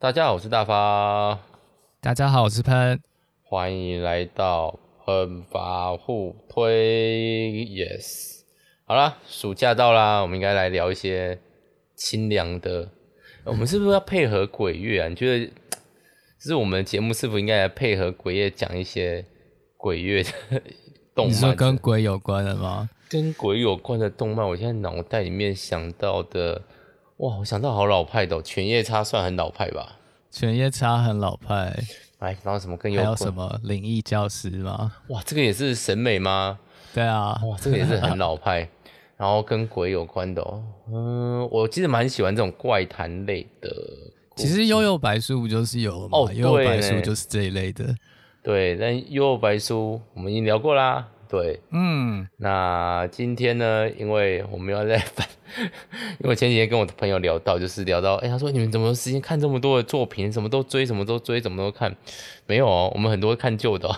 大家好，我是大发。大家好，我是喷。欢迎来到喷发互推。Yes，好啦，暑假到啦，我们应该来聊一些清凉的。我们是不是要配合鬼月啊？你觉得，就是我们节目是否应该来配合鬼月讲一些鬼月的动漫？你说跟鬼有关的吗？跟鬼有关的动漫，我现在脑袋里面想到的。哇，我想到好老派的，哦，犬夜叉算很老派吧？犬夜叉很老派。哎，然后什么更有？还有什么灵异教师吗？哇，这个也是审美吗？对啊。哇，这个也是很老派，然后跟鬼有关的哦。嗯，我其实蛮喜欢这种怪谈类的。其实幽游白书不就是有吗？哦，幽游白书就是这一类的。对，但幽游白书我们已经聊过啦。对，嗯，那今天呢，因为我们要在 翻，因为前几天跟我的朋友聊到，就是聊到，哎、欸，他说你们怎么有时间看这么多的作品，什么都追，什么都追，什么都看？没有哦，我们很多看旧的、哦，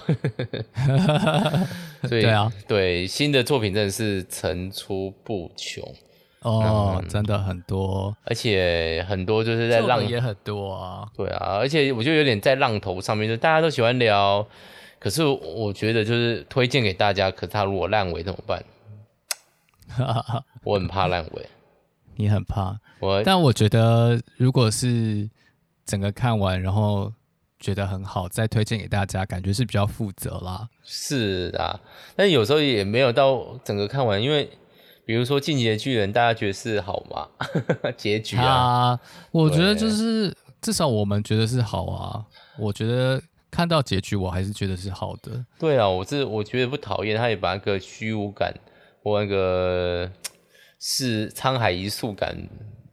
所以对啊，对新的作品真的是层出不穷。哦、嗯，真的很多，而且很多就是在浪也很多啊，对啊，而且我觉得有点在浪头上面，就大家都喜欢聊。可是我觉得就是推荐给大家，可是他如果烂尾怎么办？我很怕烂尾，你很怕我，但我觉得如果是整个看完，然后觉得很好，再推荐给大家，感觉是比较负责啦。是啊，但有时候也没有到整个看完，因为比如说《进击的巨人》，大家觉得是好吗？结局啊，啊，我觉得就是至少我们觉得是好啊，我觉得。看到结局，我还是觉得是好的。对啊，我是我觉得不讨厌，他也把那个虚无感或那个是沧海一粟感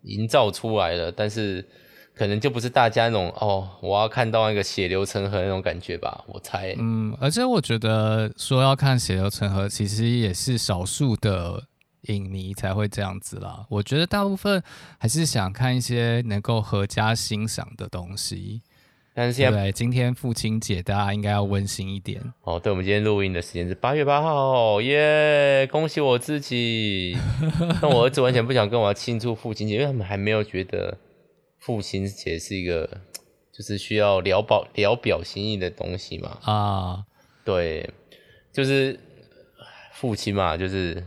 营造出来了，但是可能就不是大家那种哦，我要看到那个血流成河那种感觉吧，我猜。嗯，而且我觉得说要看血流成河，其实也是少数的影迷才会这样子啦。我觉得大部分还是想看一些能够合家欣赏的东西。但是现在对，今天父亲节，大家应该要温馨一点哦。对，我们今天录音的时间是八月八号，耶！恭喜我自己。但我儿子完全不想跟我庆祝父亲节，因为他们还没有觉得父亲节是一个就是需要聊表聊表心意的东西嘛。啊，对，就是父亲嘛，就是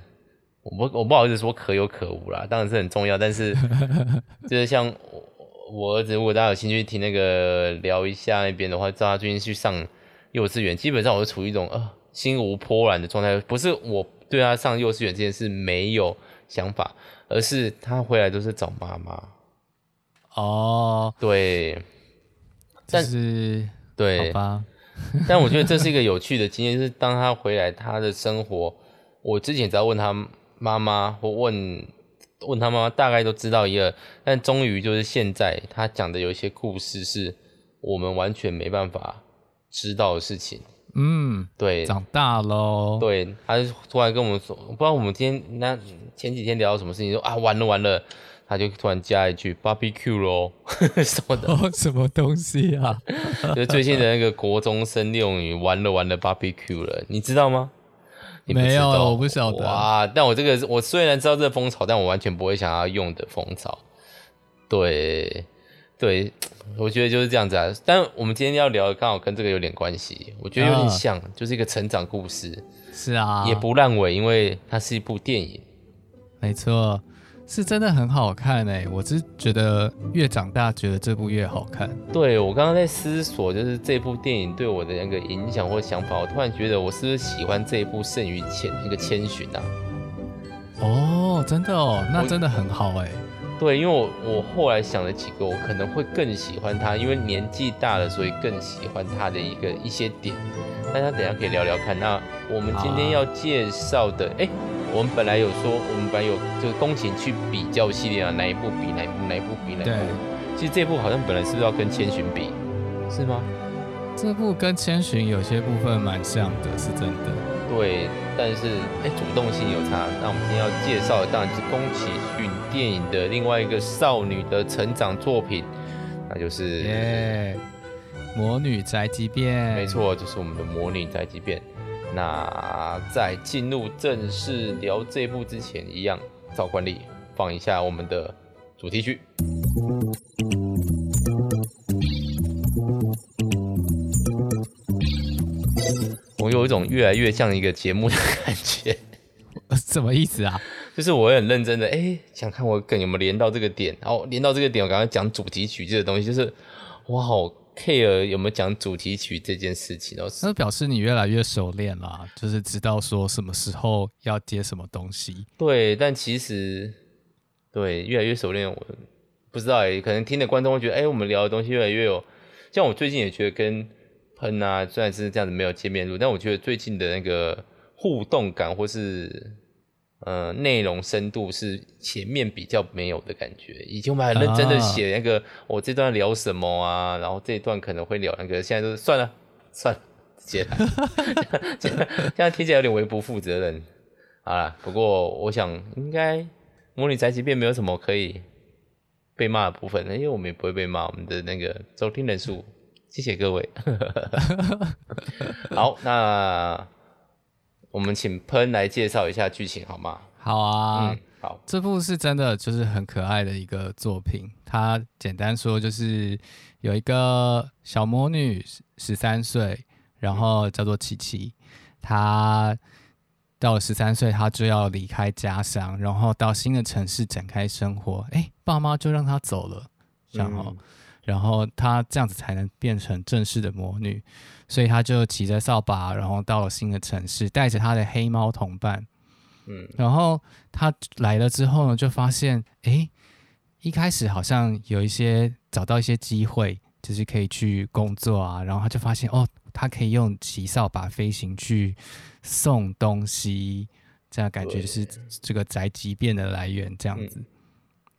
我不我不好意思说可有可无啦，当然是很重要，但是 就是像。我儿子，如果大家有兴趣听那个聊一下那边的话，知道他最近去上幼稚园，基本上我是处于一种呃心无波澜的状态。不是我对他上幼稚园这件事没有想法，而是他回来都是找妈妈。哦，对，但是对，好吧。但我觉得这是一个有趣的经验，是当他回来，他的生活，我之前只要问他妈妈或问。问他妈妈大概都知道一二，但终于就是现在他讲的有一些故事是我们完全没办法知道的事情。嗯，对，长大喽。对，他就突然跟我们说，不知道我们今天那前几天聊到什么事情，说啊完了完了，他就突然加一句 barbecue 咯，什么的、哦，什么东西啊？就最近的那个国中生六女，完了完了 barbecue 了，你知道吗？没有，我不晓得。哇！但我这个，我虽然知道这个风潮，但我完全不会想要用的风潮。对，对，我觉得就是这样子啊。但我们今天要聊的刚好跟这个有点关系，我觉得有点像，啊、就是一个成长故事。是啊，也不烂尾，因为它是一部电影。没错。是真的很好看哎、欸，我是觉得越长大觉得这部越好看。对，我刚刚在思索，就是这部电影对我的那个影响或想法，我突然觉得我是不是喜欢这一部胜于千那个千寻啊？哦，真的哦，那真的很好哎、欸。对，因为我我后来想了几个，我可能会更喜欢他，因为年纪大了，所以更喜欢他的一个一些点。大家等一下可以聊聊看。那我们今天要介绍的，哎、啊。我们本来有说，我们本来有就是宫崎去比较系列啊，哪一部比哪一部，哪一部比哪一部。对，其实这部好像本来是不是要跟千寻比，是吗？这部跟千寻有些部分蛮像的，是真的。对，但是哎，主动性有差。那我们今天要介绍的当然是宫崎骏电影的另外一个少女的成长作品，那就是耶，《魔女宅急便》。没错，就是我们的《魔女宅急便》。那在进入正式聊这部之前，一样照惯例放一下我们的主题曲。我有一种越来越像一个节目的感觉，什么意思啊？就是我很认真的，哎，想看我跟有没有连到这个点，然后连到这个点，我刚刚讲主题曲这个东西，就是，哇好。Care 有没有讲主题曲这件事情哦。那表示你越来越熟练啦，就是知道说什么时候要接什么东西。对，但其实对越来越熟练，我不知道哎、欸，可能听的观众会觉得，哎、欸，我们聊的东西越来越有，像我最近也觉得跟喷啊，虽然是这样子没有见面录，但我觉得最近的那个互动感或是。呃，内容深度是前面比较没有的感觉。以前我们很认真的写那个，啊、我这段聊什么啊，然后这一段可能会聊那个，现在都是算了算了，接了。现在听起来有点微不负责任。好啦，不过我想应该《魔女宅急便》没有什么可以被骂的部分，因为我们也不会被骂。我们的那个收听人数，谢谢各位。好，那。我们请喷来介绍一下剧情好吗？好啊，嗯，好，这部是真的就是很可爱的一个作品。它简单说就是有一个小魔女十三岁，然后叫做琪琪。她到了十三岁，她就要离开家乡，然后到新的城市展开生活。哎，爸妈就让她走了，然后，嗯，然后她这样子才能变成正式的魔女。所以她就骑着扫把，然后到了新的城市，带着她的黑猫同伴。嗯，然后她来了之后呢，就发现，哎，一开始好像有一些找到一些机会，就是可以去工作啊。然后她就发现，哦，她可以用骑扫把飞行去送东西，这样感觉就是这个宅急便的来源这样子。嗯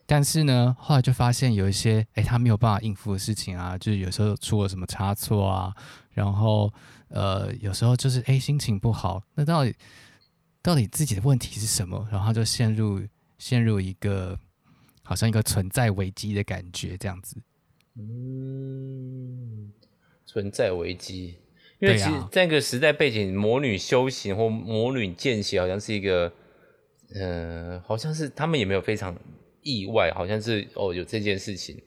但是呢，后来就发现有一些哎，他没有办法应付的事情啊，就是有时候出了什么差错啊，然后呃，有时候就是哎，心情不好，那到底到底自己的问题是什么？然后他就陷入陷入一个好像一个存在危机的感觉，这样子。嗯，存在危机，因为其实那个时代背景，魔女修行或魔女见习，好像是一个，嗯、呃，好像是他们也没有非常。意外好像是哦，有这件事情，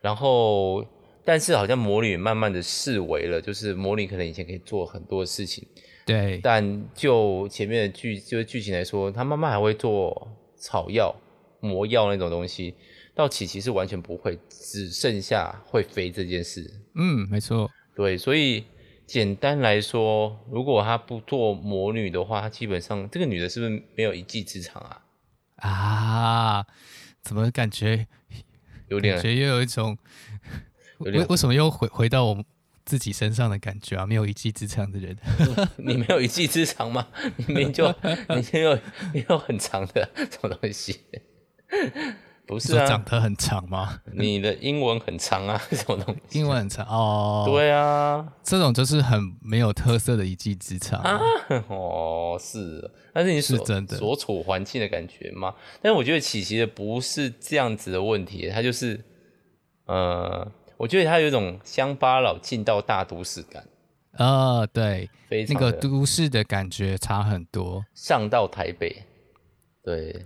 然后但是好像魔女慢慢的视为了，就是魔女可能以前可以做很多事情，对，但就前面的剧就是剧情来说，她慢慢还会做草药、魔药那种东西，到琪琪是完全不会，只剩下会飞这件事。嗯，没错，对，所以简单来说，如果她不做魔女的话，她基本上这个女的是不是没有一技之长啊？啊。怎么感觉有点，感觉又有一种 为为什么又回回到我们自己身上的感觉啊？没有一技之长的人，你没有一技之长吗？你明明就 你没有没有很长的什么东西。不是啊，长得很长吗？你的英文很长啊，什么东西？英文很长哦。对啊，这种就是很没有特色的一技之长啊。哦，是，但是你所是真的所处环境的感觉吗？但是我觉得琪琪的不是这样子的问题，他就是，呃，我觉得他有一种乡巴佬进到大都市感。呃，对，那个都市的感觉差很多。上到台北，对。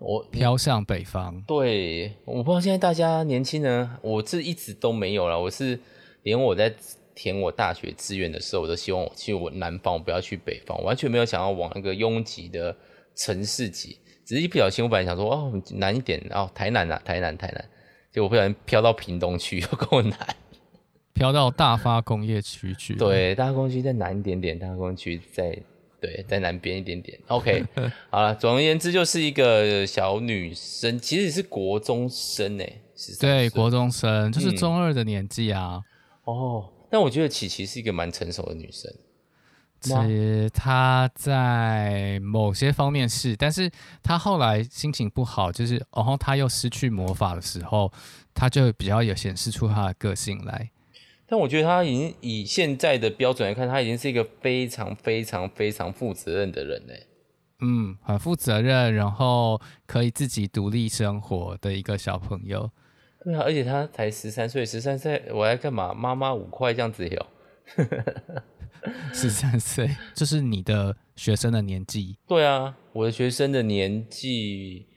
我飘向北方，对，我不知道现在大家年轻人，我这一直都没有了。我是连我在填我大学志愿的时候，我都希望我去我南方，我不要去北方，完全没有想要往那个拥挤的城市挤。只是一不小心，我本来想说哦难一点，哦台南啊，台南台南，结果不小心飘到屏东去，又够难，飘到大发工业区去。对，大发工业区再南一点点，大发工业区在。对，在南边一点点。OK，好了，总而言之就是一个小女生，其实是国中生诶。对，国中生就是中二的年纪啊、嗯。哦，但我觉得琪琪是一个蛮成熟的女生。其实她在某些方面是，但是她后来心情不好，就是然后她又失去魔法的时候，她就比较有显示出她的个性来。但我觉得他已经以现在的标准来看，他已经是一个非常非常非常负责任的人嘞。嗯，很负责任，然后可以自己独立生活的一个小朋友。对啊，而且他才十三岁，十三岁我来干嘛？妈妈五块这样子有。十三岁就是你的学生的年纪。对啊，我的学生的年纪，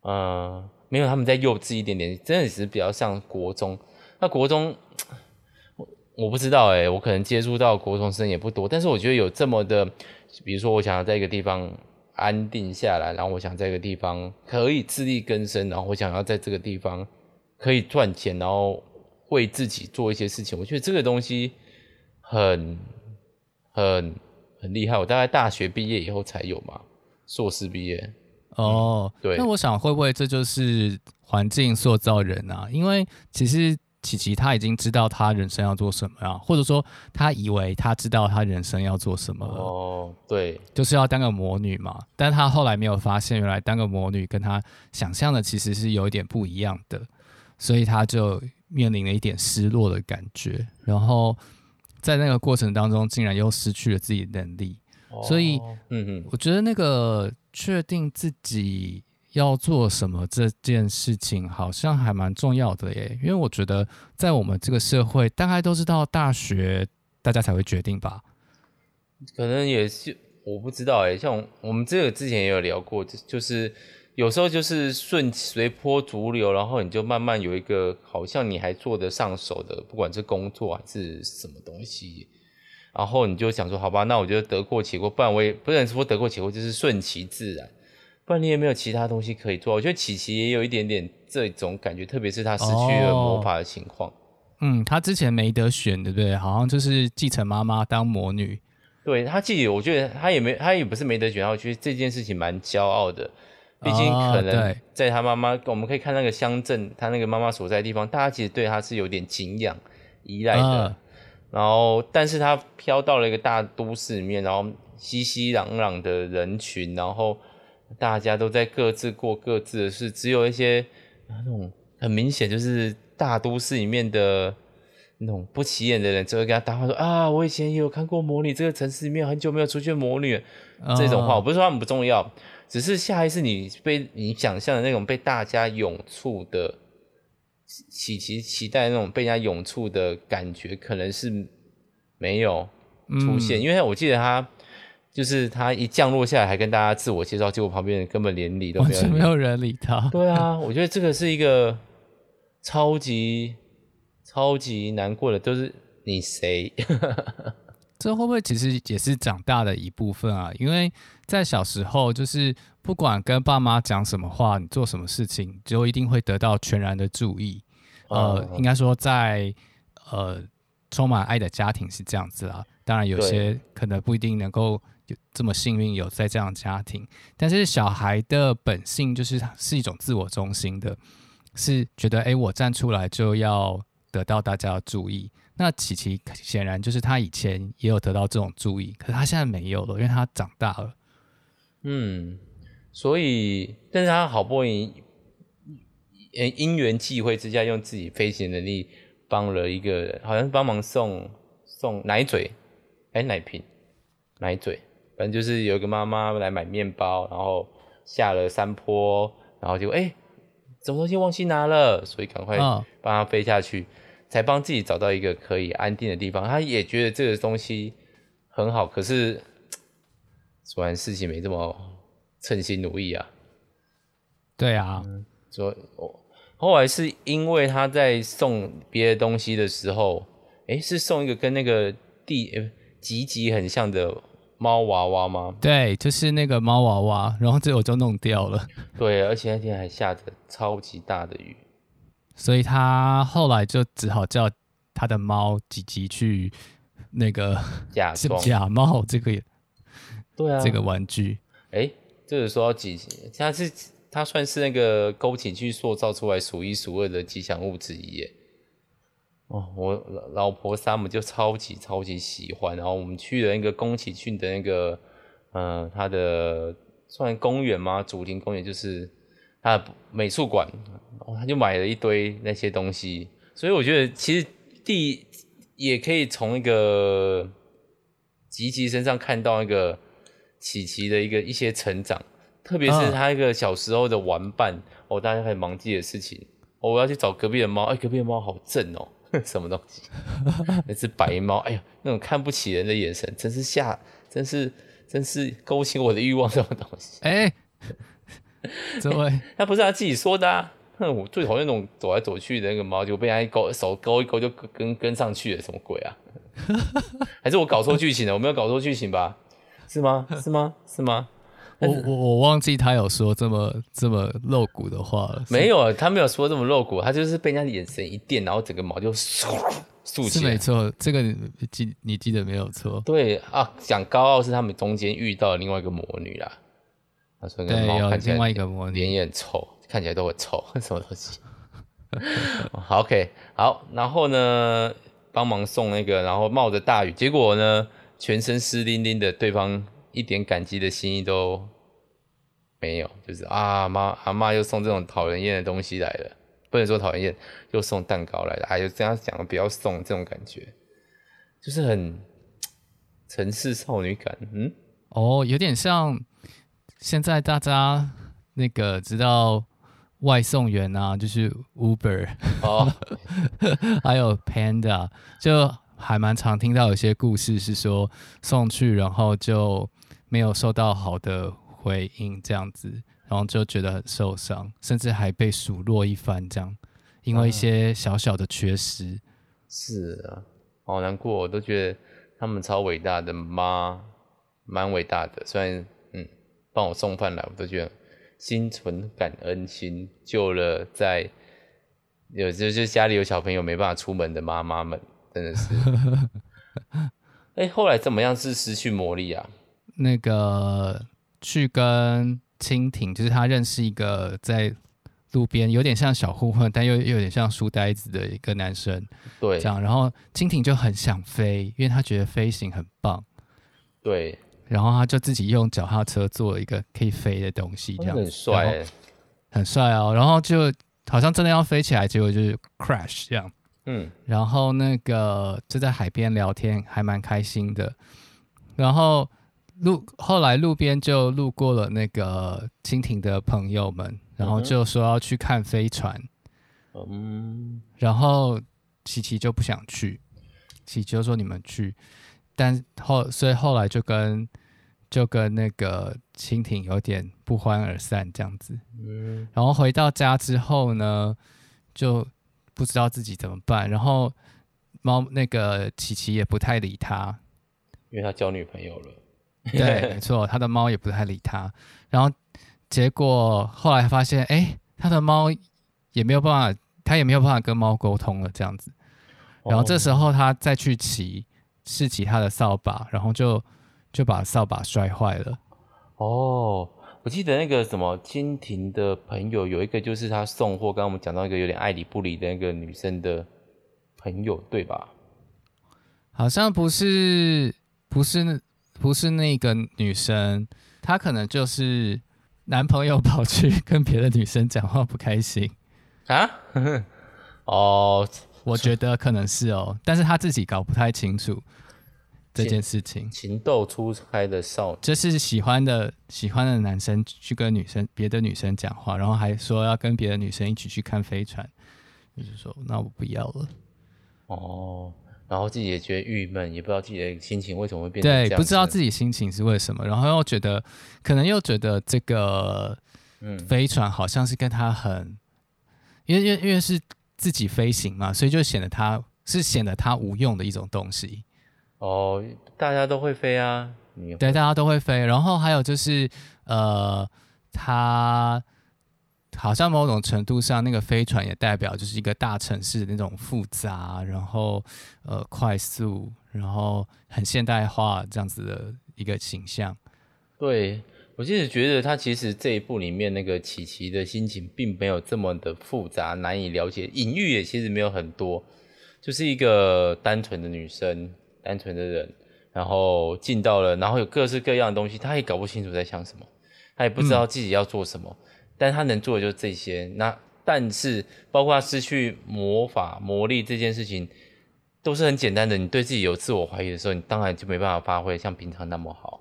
呃，没有他们在幼稚一点点，真的是比较像国中。那国中。我不知道哎、欸，我可能接触到国中生也不多，但是我觉得有这么的，比如说我想要在一个地方安定下来，然后我想在一个地方可以自力更生，然后我想要在这个地方可以赚钱，然后为自己做一些事情，我觉得这个东西很很很厉害。我大概大学毕业以后才有嘛，硕士毕业。哦，对。那我想会不会这就是环境塑造人啊？因为其实。琪琪他已经知道他人生要做什么啊，或者说他以为他知道他人生要做什么了。哦，对，就是要当个魔女嘛。但他后来没有发现，原来当个魔女跟他想象的其实是有一点不一样的，所以他就面临了一点失落的感觉。然后在那个过程当中，竟然又失去了自己的能力。哦，所以，嗯嗯，我觉得那个确定自己。要做什么这件事情好像还蛮重要的耶，因为我觉得在我们这个社会，大概都是到大学大家才会决定吧。可能也是，我不知道哎。像我们这个之前也有聊过，就是有时候就是顺随波逐流，然后你就慢慢有一个好像你还做得上手的，不管是工作还是什么东西，然后你就想说，好吧，那我觉得得过且过，不然我也不能说得过且过，就是顺其自然。不然你也没有其他东西可以做。我觉得琪琪也有一点点这种感觉，特别是他失去了魔法的情况。嗯，他之前没得选，对不对？好像就是继承妈妈当魔女。对，他自己，我觉得他也没，他也不是没得选。我觉得这件事情蛮骄傲的，毕竟可能在他妈妈，我们可以看那个乡镇，他那个妈妈所在的地方，大家其实对他是有点敬仰、依赖的。然后，但是他飘到了一个大都市里面，然后熙熙攘攘的人群，然后。大家都在各自过各自的事，只有一些那种很明显就是大都市里面的那种不起眼的人，就会跟他搭话说啊，我以前也有看过魔女，这个城市里面很久没有出现魔女这种话。我不是说他们不重要，只是下一次你被你想象的那种被大家涌簇的期期期待那种被人家涌簇的感觉，可能是没有出现，嗯、因为我记得他。就是他一降落下来，还跟大家自我介绍，结果旁边人根本连理都没有，没有人理他。对啊，我觉得这个是一个超级超级难过的，都是你谁？这会不会其实也是长大的一部分啊？因为在小时候，就是不管跟爸妈讲什么话，你做什么事情，就一定会得到全然的注意。呃，嗯、应该说在呃充满爱的家庭是这样子啦。当然，有些可能不一定能够。有这么幸运有在这样的家庭，但是小孩的本性就是是一种自我中心的，是觉得哎，我站出来就要得到大家的注意。那琪琪显然就是他以前也有得到这种注意，可是他现在没有了，因为他长大了。嗯，所以，但是他好不容易，因缘际会之下，用自己飞行能力帮了一个人，好像帮忙送送奶嘴，哎，奶瓶，奶嘴。反正就是有一个妈妈来买面包，然后下了山坡，然后就哎，什么东西忘记拿了，所以赶快帮他飞下去，哦、才帮自己找到一个可以安定的地方。他也觉得这个东西很好，可是果然事情没这么称心如意啊。对啊，所以后来是因为他在送别的东西的时候，哎，是送一个跟那个地吉吉很像的。猫娃娃吗？对，就是那个猫娃娃，然后最后就弄掉了。对，而且那天还下着超级大的雨，所以他后来就只好叫他的猫吉吉去那个假装假冒这个，对啊，这个玩具。哎，就是说到吉吉，他是他算是那个宫崎骏塑造出来数一数二的吉祥物之一耶。哦，我老婆萨姆就超级超级喜欢，然后我们去了那个宫崎骏的那个，呃，他的算公园吗？主题公园就是他的美术馆，然后他就买了一堆那些东西，所以我觉得其实第也可以从一个吉吉身上看到那个琪琪的一个一些成长，特别是他一个小时候的玩伴，哦，大家开始忙自己的事情，哦，我要去找隔壁的猫，哎，隔壁的猫好正哦。什么东西？那只白猫，哎呀，那种看不起人的眼神，真是吓，真是，真是勾起我的欲望。什么东西？哎，这位，他不是他自己说的啊。哼，我最讨厌那种走来走去的那个猫，就被人家一勾手勾一勾就跟跟上去了，什么鬼啊？还是我搞错剧情了？我没有搞错剧情吧？是吗？是吗？是吗？我我我忘记他有说这么这么露骨的话了。没有，他没有说这么露骨，他就是被人家眼神一电，然后整个毛就竖起来。是没错，这个你记你记得没有错。对啊，讲高傲是他们中间遇到另外一个魔女啦。他说那个猫看起来脸也很臭，看起来都很臭，什么东西？好，OK，好，然后呢，帮忙送那个，然后冒着大雨，结果呢，全身湿淋淋的，对方一点感激的心意都没有，就是啊妈阿妈又送这种讨人厌的东西来了，不能说讨人厌，又送蛋糕来了，哎，就这样讲了，不要送这种感觉，就是很城市少女感，嗯，哦，有点像现在大家那个知道。外送员啊，就是 Uber，哦，还有 Panda，就还蛮常听到有些故事是说送去，然后就没有受到好的回应，这样子，然后就觉得很受伤，甚至还被数落一番，这样，因为一些小小的缺失。是啊，好难过，我都觉得他们超伟大的妈，蛮伟大的，虽然嗯，帮我送饭来，我都觉得。心存感恩心，救了在有就就家里有小朋友没办法出门的妈妈们，真的是。哎、欸，后来怎么样？是失去魔力啊？那个去跟蜻蜓，就是他认识一个在路边有点像小混混，但又又有点像书呆子的一个男生。对，这样，然后蜻蜓就很想飞，因为他觉得飞行很棒。对。然后他就自己用脚踏车做了一个可以飞的东西，这样很帅，很帅哦。然后就好像真的要飞起来，结果就是 crash 这样。嗯，然后那个就在海边聊天，还蛮开心的。然后路后来路边就路过了那个蜻蜓的朋友们，然后就说要去看飞船。嗯，然后琪琪就不想去，琪琪就说你们去。但后，所以后来就跟就跟那个蜻蜓有点不欢而散这样子。嗯，然后回到家之后呢，就不知道自己怎么办。然后猫那个琪琪也不太理他，因为他交女朋友了。对，没错，他的猫也不太理他。然后结果后来发现，哎，他的猫也没有办法，他也没有办法跟猫沟通了这样子。然后这时候他再去骑。试骑他的扫把，然后就就把扫把摔坏了。哦，我记得那个什么蜻蜓的朋友有一个，就是他送货，刚刚我们讲到一个有点爱理不理的那个女生的朋友，对吧？好像不是，不是，不是那个女生，她可能就是男朋友跑去跟别的女生讲话不开心啊？哦。我觉得可能是哦，但是她自己搞不太清楚这件事情。情窦初开的少女，就是喜欢的喜欢的男生去跟女生别的女生讲话，然后还说要跟别的女生一起去看飞船，就是说那我不要了。哦，然后自己也觉得郁闷，也不知道自己的心情为什么会变成这样。对，不知道自己心情是为什么，然后又觉得可能又觉得这个嗯飞船好像是跟他很，嗯、因为因为因为是。自己飞行嘛，所以就显得它是显得它无用的一种东西。哦，大家都会飞啊，对，大家都会飞。然后还有就是，呃，它好像某种程度上，那个飞船也代表就是一个大城市的那种复杂，然后呃快速，然后很现代化这样子的一个形象。对。我其实觉得他其实这一部里面那个琪琪的心情并没有这么的复杂，难以了解，隐喻也其实没有很多，就是一个单纯的女生，单纯的人，然后进到了，然后有各式各样的东西，她也搞不清楚在想什么，她也不知道自己要做什么，嗯、但他能做的就是这些。那但是包括他失去魔法魔力这件事情，都是很简单的。你对自己有自我怀疑的时候，你当然就没办法发挥像平常那么好。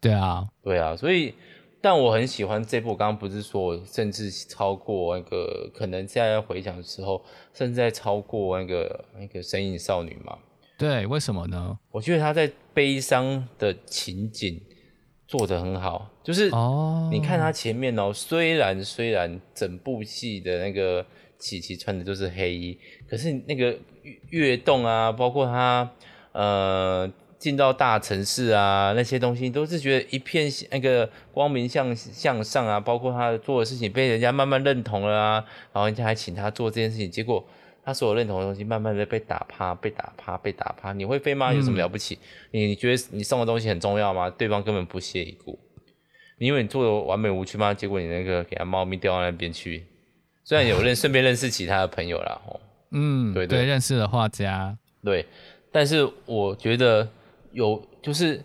对啊，对啊，所以，但我很喜欢这部。刚刚不是说，甚至超过那个，可能现在回想的时候，甚至在超过那个那个《神隐少女》嘛？对，为什么呢？我觉得他在悲伤的情景做得很好，就是哦，你看他前面哦，虽然虽然整部戏的那个琪琪穿的都是黑衣，可是那个跃动啊，包括他呃进到大城市啊那些东西，都是觉得一片那个光明向向上啊，包括他做的事情被人家慢慢认同了啊，然后人家还请他做这件事情，结果。他所有认同的东西，慢慢的被打趴，被打趴，被打趴。你会飞吗？有什么了不起？嗯、你觉得你送的东西很重要吗？对方根本不屑一顾。你以为你做的完美无缺吗？结果你那个给他猫咪掉到那边去。虽然有认，顺便认识其他的朋友啦。吼。嗯，对对，对，认识了画家。对，但是我觉得有，就是，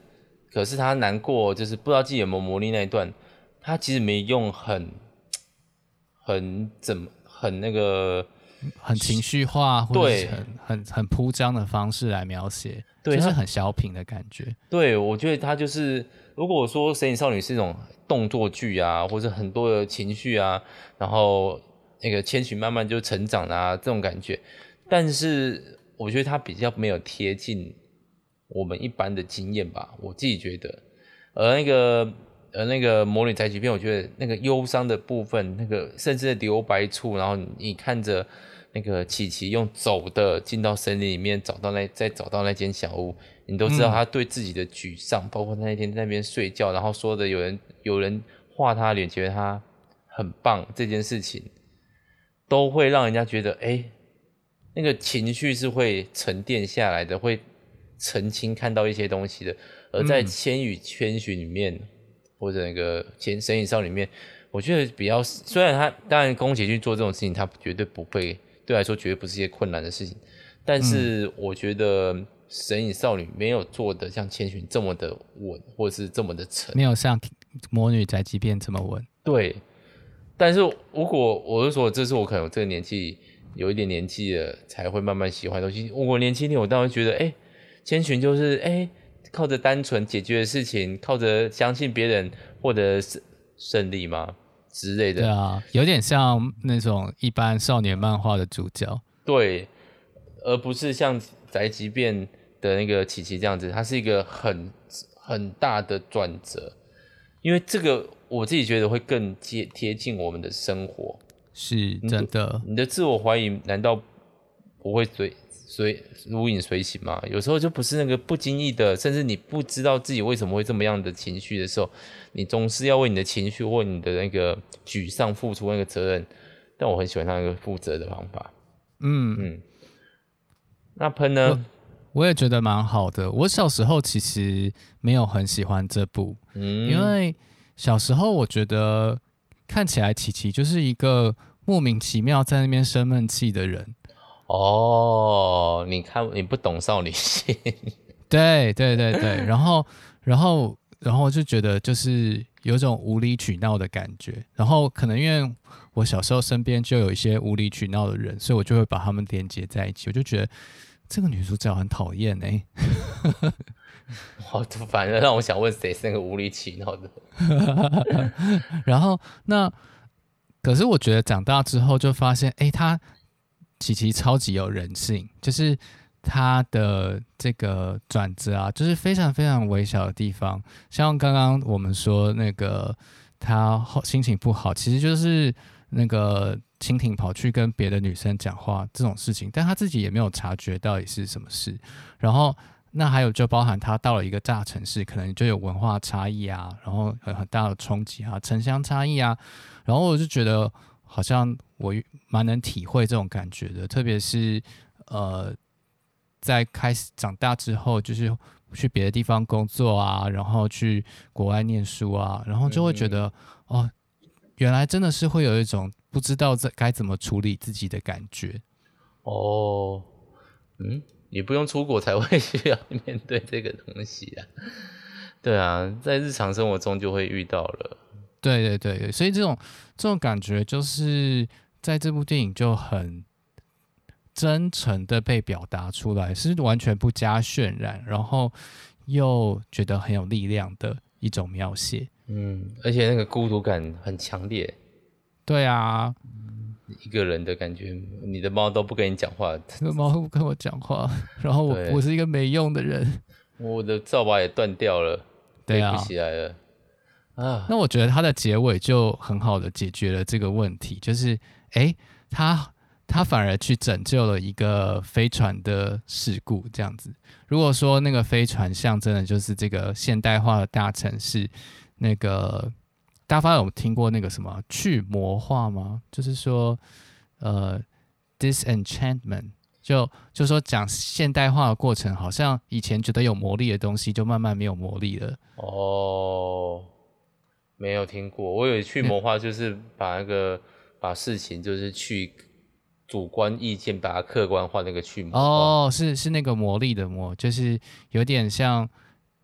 可是他难过，就是不知道自己有没有魔力那一段，他其实没用很，很怎么，很那个。很情绪化，或者很很很铺张的方式来描写，对，就是很小品的感觉。对，我觉得他就是，如果说《神隐少女》是一种动作剧啊，或者很多的情绪啊，然后那个千寻慢慢就成长啊，这种感觉。但是我觉得他比较没有贴近我们一般的经验吧，我自己觉得。而那个呃那个《魔女宅急便》，我觉得那个忧伤的部分，那个甚至留白处，然后你看着。那个琪琪用走的进到森林里面，找到那再找到那间小屋，你都知道他对自己的沮丧，嗯、包括那天在那边睡觉，然后说的有人有人画他脸，觉得他很棒，这件事情都会让人家觉得，哎、欸，那个情绪是会沉淀下来的，会澄清看到一些东西的。而在《千与千寻》里面，嗯、或者那个《千神隐少女》里面，我觉得比较，虽然他当然宫崎骏做这种事情，他绝对不会。对来说绝对不是一些困难的事情，但是我觉得《神隐少女》没有做的像千寻这么的稳，或者是这么的沉，没有像《魔女宅急便》这么稳。对，但是如果我是说，这是我可能这个年纪有一点年纪了才会慢慢喜欢的东西。我年轻一点，我当然觉得，哎，千寻就是哎，靠着单纯解决的事情，靠着相信别人获得胜胜利吗？之类的，对啊，有点像那种一般少年漫画的主角，对，而不是像宅急便的那个琪琪这样子，它是一个很很大的转折，因为这个我自己觉得会更贴贴近我们的生活，是真的。你的自我怀疑难道不会随随如影随形嘛？有时候就不是那个不经意的，甚至你不知道自己为什么会这么样的情绪的时候。你总是要为你的情绪或你的那个沮丧付出那个责任，但我很喜欢他那个负责的方法。嗯嗯，那喷呢我？我也觉得蛮好的。我小时候其实没有很喜欢这部，嗯，因为小时候我觉得看起来琪琪就是一个莫名其妙在那边生闷气的人。哦，你看你不懂少女心。对对对对，然后然后。然后就觉得就是有种无理取闹的感觉，然后可能因为我小时候身边就有一些无理取闹的人，所以我就会把他们连接在一起。我就觉得这个女主角很讨厌哎、欸，我反正让我想问谁是那个无理取闹的。然后那可是我觉得长大之后就发现，哎，她琪琪超级有人性，就是。他的这个转折啊，就是非常非常微小的地方，像刚刚我们说那个他心情不好，其实就是那个蜻蜓跑去跟别的女生讲话这种事情，但他自己也没有察觉到底是什么事。然后那还有就包含他到了一个大城市，可能就有文化差异啊，然后很很大的冲击啊，城乡差异啊，然后我就觉得好像我蛮能体会这种感觉的，特别是呃。在开始长大之后，就是去别的地方工作啊，然后去国外念书啊，然后就会觉得，嗯、哦，原来真的是会有一种不知道在该怎么处理自己的感觉。哦，嗯，你不用出国才会需要面对这个东西啊。对啊，在日常生活中就会遇到了。对对对对，所以这种这种感觉就是在这部电影就很。真诚的被表达出来，是完全不加渲染，然后又觉得很有力量的一种描写。嗯，而且那个孤独感很强烈。对啊，一个人的感觉，你的猫都不跟你讲话，这个猫不跟我讲话，然后我我是一个没用的人，我的扫把也断掉了，对不起来了。啊。那我觉得它的结尾就很好的解决了这个问题，就是哎、欸，他他反而去拯救了一个飞船的事故，这样子。如果说那个飞船象征的就是这个现代化的大城市，那个大家有听过那个什么去魔化吗？就是说，呃，disenchantment。就就说讲现代化的过程，好像以前觉得有魔力的东西，就慢慢没有魔力了。哦，没有听过。我以为去魔化就是把那个、嗯、把事情就是去主观意见，把它客观化，那个去魔。哦，是是那个魔力的魔，就是有点像，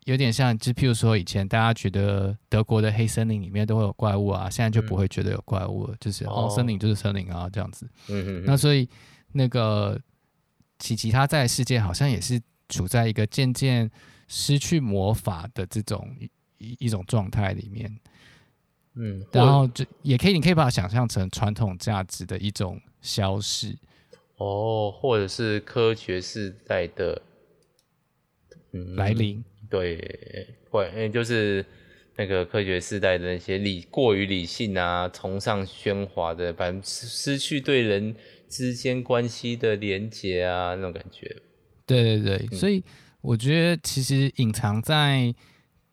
有点像，就譬如说以前大家觉得德国的黑森林里面都会有怪物啊，现在就不会觉得有怪物了，嗯、就是哦，森林就是森林啊，这样子。嗯哼哼。那所以那个。其其他在世界好像也是处在一个渐渐失去魔法的这种一一种状态里面，嗯，然后就也可以，你可以把它想象成传统价值的一种消逝，哦，或者是科学时代的嗯来临，对，会，就是那个科学时代的那些理过于理性啊，崇尚喧哗的，反正失去对人。之间关系的连结啊，那种感觉。对对对，嗯、所以我觉得其实隐藏在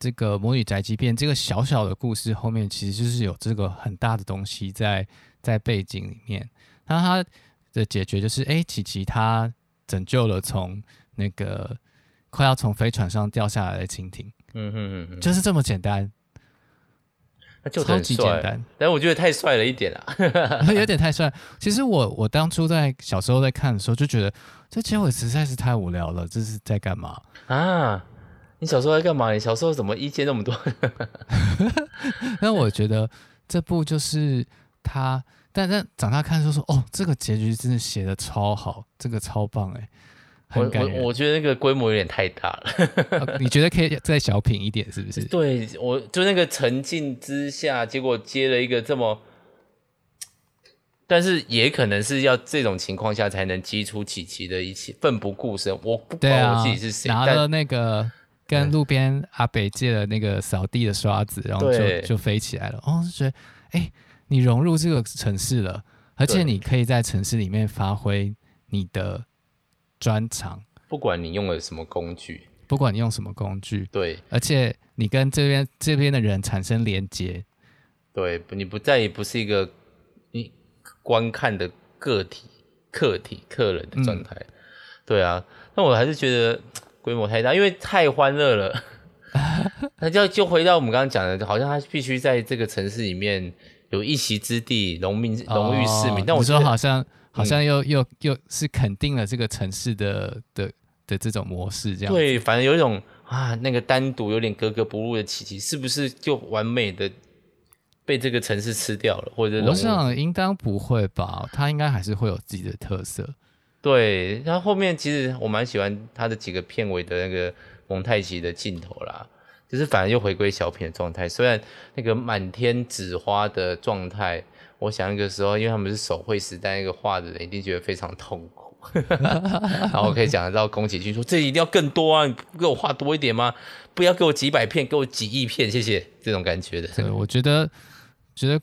这个《魔女宅急便》这个小小的故事后面，其实就是有这个很大的东西在在背景里面。那它的解决就是，哎，琪琪他拯救了从那个快要从飞船上掉下来的蜻蜓。嗯嗯嗯，就是这么简单。那就超级简单，但我觉得太帅了一点啊，有点太帅。其实我我当初在小时候在看的时候，就觉得这结尾实在是太无聊了，这是在干嘛啊？你小时候在干嘛？你小时候怎么意见那么多？那我觉得这部就是他，但但长大看的时候说，哦，这个结局真的写的超好，这个超棒哎。我我我觉得那个规模有点太大了，你觉得可以再小品一点，是不是？对，我就那个沉浸之下，结果接了一个这么，但是也可能是要这种情况下才能激出琪琪的一起奋不顾身。我不管我自己是谁，拿了那个跟路边阿北借了那个扫地的刷子，然后就就飞起来了。哦，就觉得哎，你融入这个城市了，而且你可以在城市里面发挥你的。专长，不管你用了什么工具，不管你用什么工具，对，而且你跟这边这边的人产生连接，对，你不再也不是一个你观看的个体、客体、客人的状态，嗯、对啊，那我还是觉得规模太大，因为太欢乐了，那就就回到我们刚刚讲的，好像他必须在这个城市里面有一席之地，荣名荣誉市民，但我说好像。好像又、嗯、又又是肯定了这个城市的的的这种模式，这样对，反正有一种啊，那个单独有点格格不入的奇迹，是不是就完美的被这个城市吃掉了？或者我想应当不会吧，他应该还是会有自己的特色。对，然后后面其实我蛮喜欢他的几个片尾的那个蒙太奇的镜头啦，就是反而又回归小品的状态，虽然那个满天纸花的状态。我想那个时候，因为他们是手绘时代，那个画的人一定觉得非常痛苦。然后可以讲得到宫崎骏说：“这一定要更多啊，你不给我画多一点吗？不要给我几百片，给我几亿片，谢谢。”这种感觉的。对，我觉得，觉得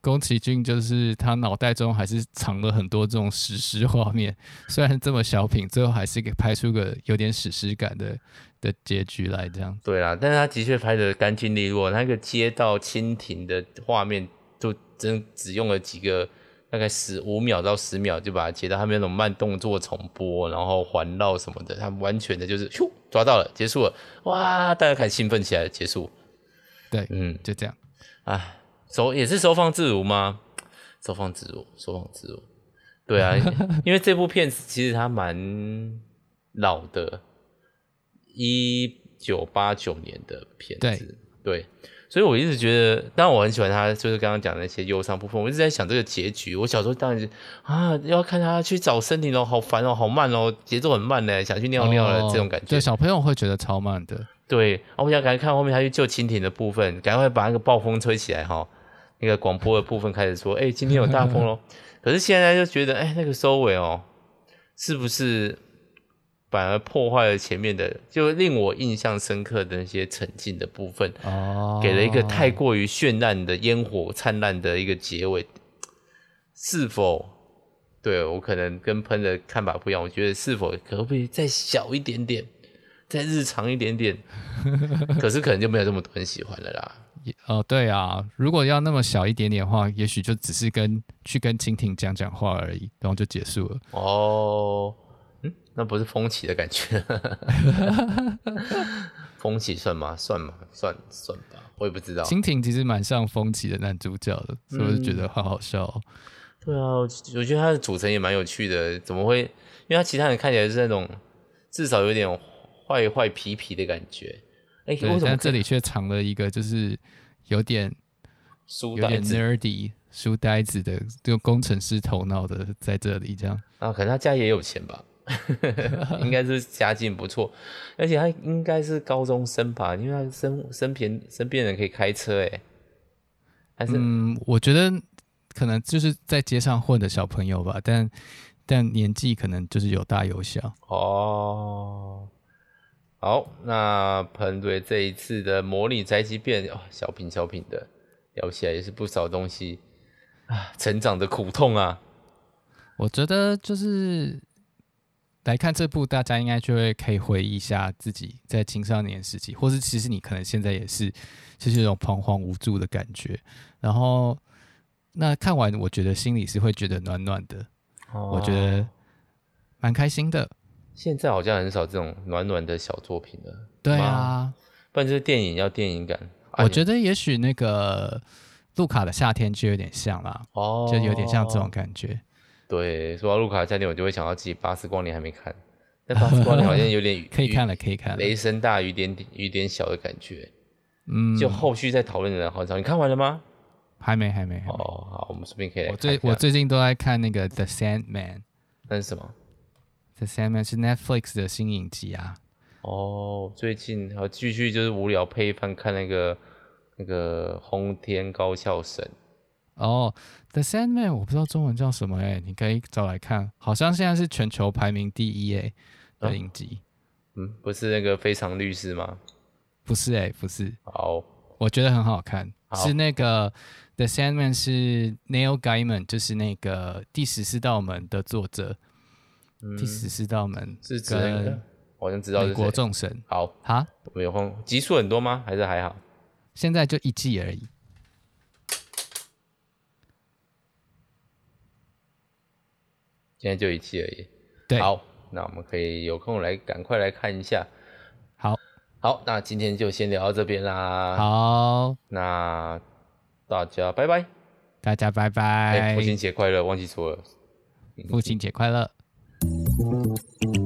宫崎骏就是他脑袋中还是藏了很多这种史诗画面，虽然这么小品，最后还是给拍出个有点史诗感的的结局来。这样对啦，但是他的确拍的干净利落，那个街道蜻蜓的画面。就真只用了几个，大概十五秒到十秒就把它接到他们那种慢动作重播，然后环绕什么的，他们完全的就是咻抓到了，结束了，哇，大家开始兴奋起来，结束。对，嗯，就这样。啊，收也是收放自如吗？收放自如，收放自如。对啊，因为这部片子其实它蛮老的，一九八九年的片子，对。对所以我一直觉得，当然我很喜欢他，就是刚刚讲的那些忧伤部分。我一直在想这个结局。我小时候当然啊，要看他去找森林哦，好烦哦，好慢哦，节奏很慢呢，想去尿尿了、哦、这种感觉。对，小朋友会觉得超慢的。对，我想赶快看后面他去救蜻蜓的部分，赶快把那个暴风吹起来哈。那个广播的部分开始说，哎、欸，今天有大风喽。可是现在就觉得，哎、欸，那个收尾哦，是不是反而破坏了前面的，就令我印象深刻的那些沉浸的部分，哦，给了一个太过于绚烂的烟火灿烂的一个结尾，是否对我可能跟喷的看法不一样？我觉得是否可不可以再小一点点，再日常一点点？可是可能就没有这么多人喜欢了啦。哦，对啊，如果要那么小一点点的话，也许就只是跟去跟蜻蜓讲讲话而已，然后就结束了。哦，嗯，那不是风起的感觉？风起算吗？算吗？算算吧，我也不知道。蜻蜓其实蛮像风起的男主角的，所以我就觉得好好笑哦。嗯。对啊，我觉得他的组成也蛮有趣的，怎么会？因为他其他人看起来是那种至少有点坏坏皮皮的感觉。哎，为什么这里却藏了一个就是有点书有点 nerdy 书呆子的，就工程师头脑的在这里这样啊？可能他家也有钱吧，应该是家境不错，而且他应该是高中生吧，因为他身身边身边人可以开车，哎，还是嗯，我觉得可能就是在街上混的小朋友吧，但但年纪可能就是有大有小哦。好，那彭队这一次的模拟宅急便哦，小品小品的聊起来也是不少东西啊，成长的苦痛啊。我觉得就是来看这部，大家应该就会可以回忆一下自己在青少年时期，或是其实你可能现在也是，就是一种彷徨无助的感觉。然后那看完，我觉得心里是会觉得暖暖的，哦、我觉得蛮开心的。现在好像很少这种暖暖的小作品了。对啊，不然就是电影要电影感。我觉得也许那个路卡的夏天就有点像啦，哦，就有点像这种感觉。对，说到路卡的夏天，我就会想到自己《巴斯光年》还没看，但《巴斯光年》好像有点 可以看了，可以看了，雷声大雨点雨点小的感觉。嗯，就后续再讨论的人好像你看完了吗？还没，还没。哦，好，我们顺便可以来看。我最我最近都在看那个《The Sandman》，那是什么？《The Sandman》是 Netflix 的新影集啊。哦，最近还继续就是无聊配饭看那个那个轰天高校神。哦，《The Sandman》我不知道中文叫什么哎，你可以找来看。好像现在是全球排名第一哎的影集。嗯，不是那个非常律师吗？不是哎，不是。好，我觉得很好看。好是那个《The Sandman》是 Neil Gaiman，就是那个第十四道门的作者。第十四道门是指那个，我好像知道是美国众神。好哈，没有空，集数很多吗？还是还好？现在就一季而已。现在就一季而已。对，好，那我们可以有空来赶快来看一下。好，好，那今天就先聊到这边啦。好，那大家拜拜，大家拜拜。哎，父亲节快乐，忘记说了，父亲节快乐。Thank you.